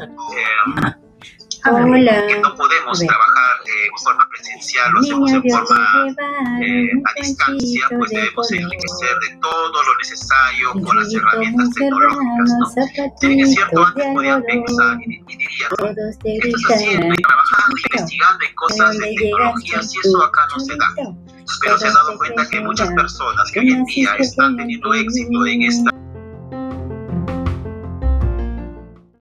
Eh, Hola. que no podemos trabajar eh, en forma presencial, lo hacemos en forma eh, a distancia, pues debemos enriquecer de todo lo necesario con las herramientas tecnológicas, ¿no? es cierto, antes podían pensar y, y dirían, ¿qué estás haciendo? Y trabajando, investigando en cosas de tecnologías y eso acá no se da. Pero se ha dado cuenta que muchas personas que hoy en día están teniendo éxito en esta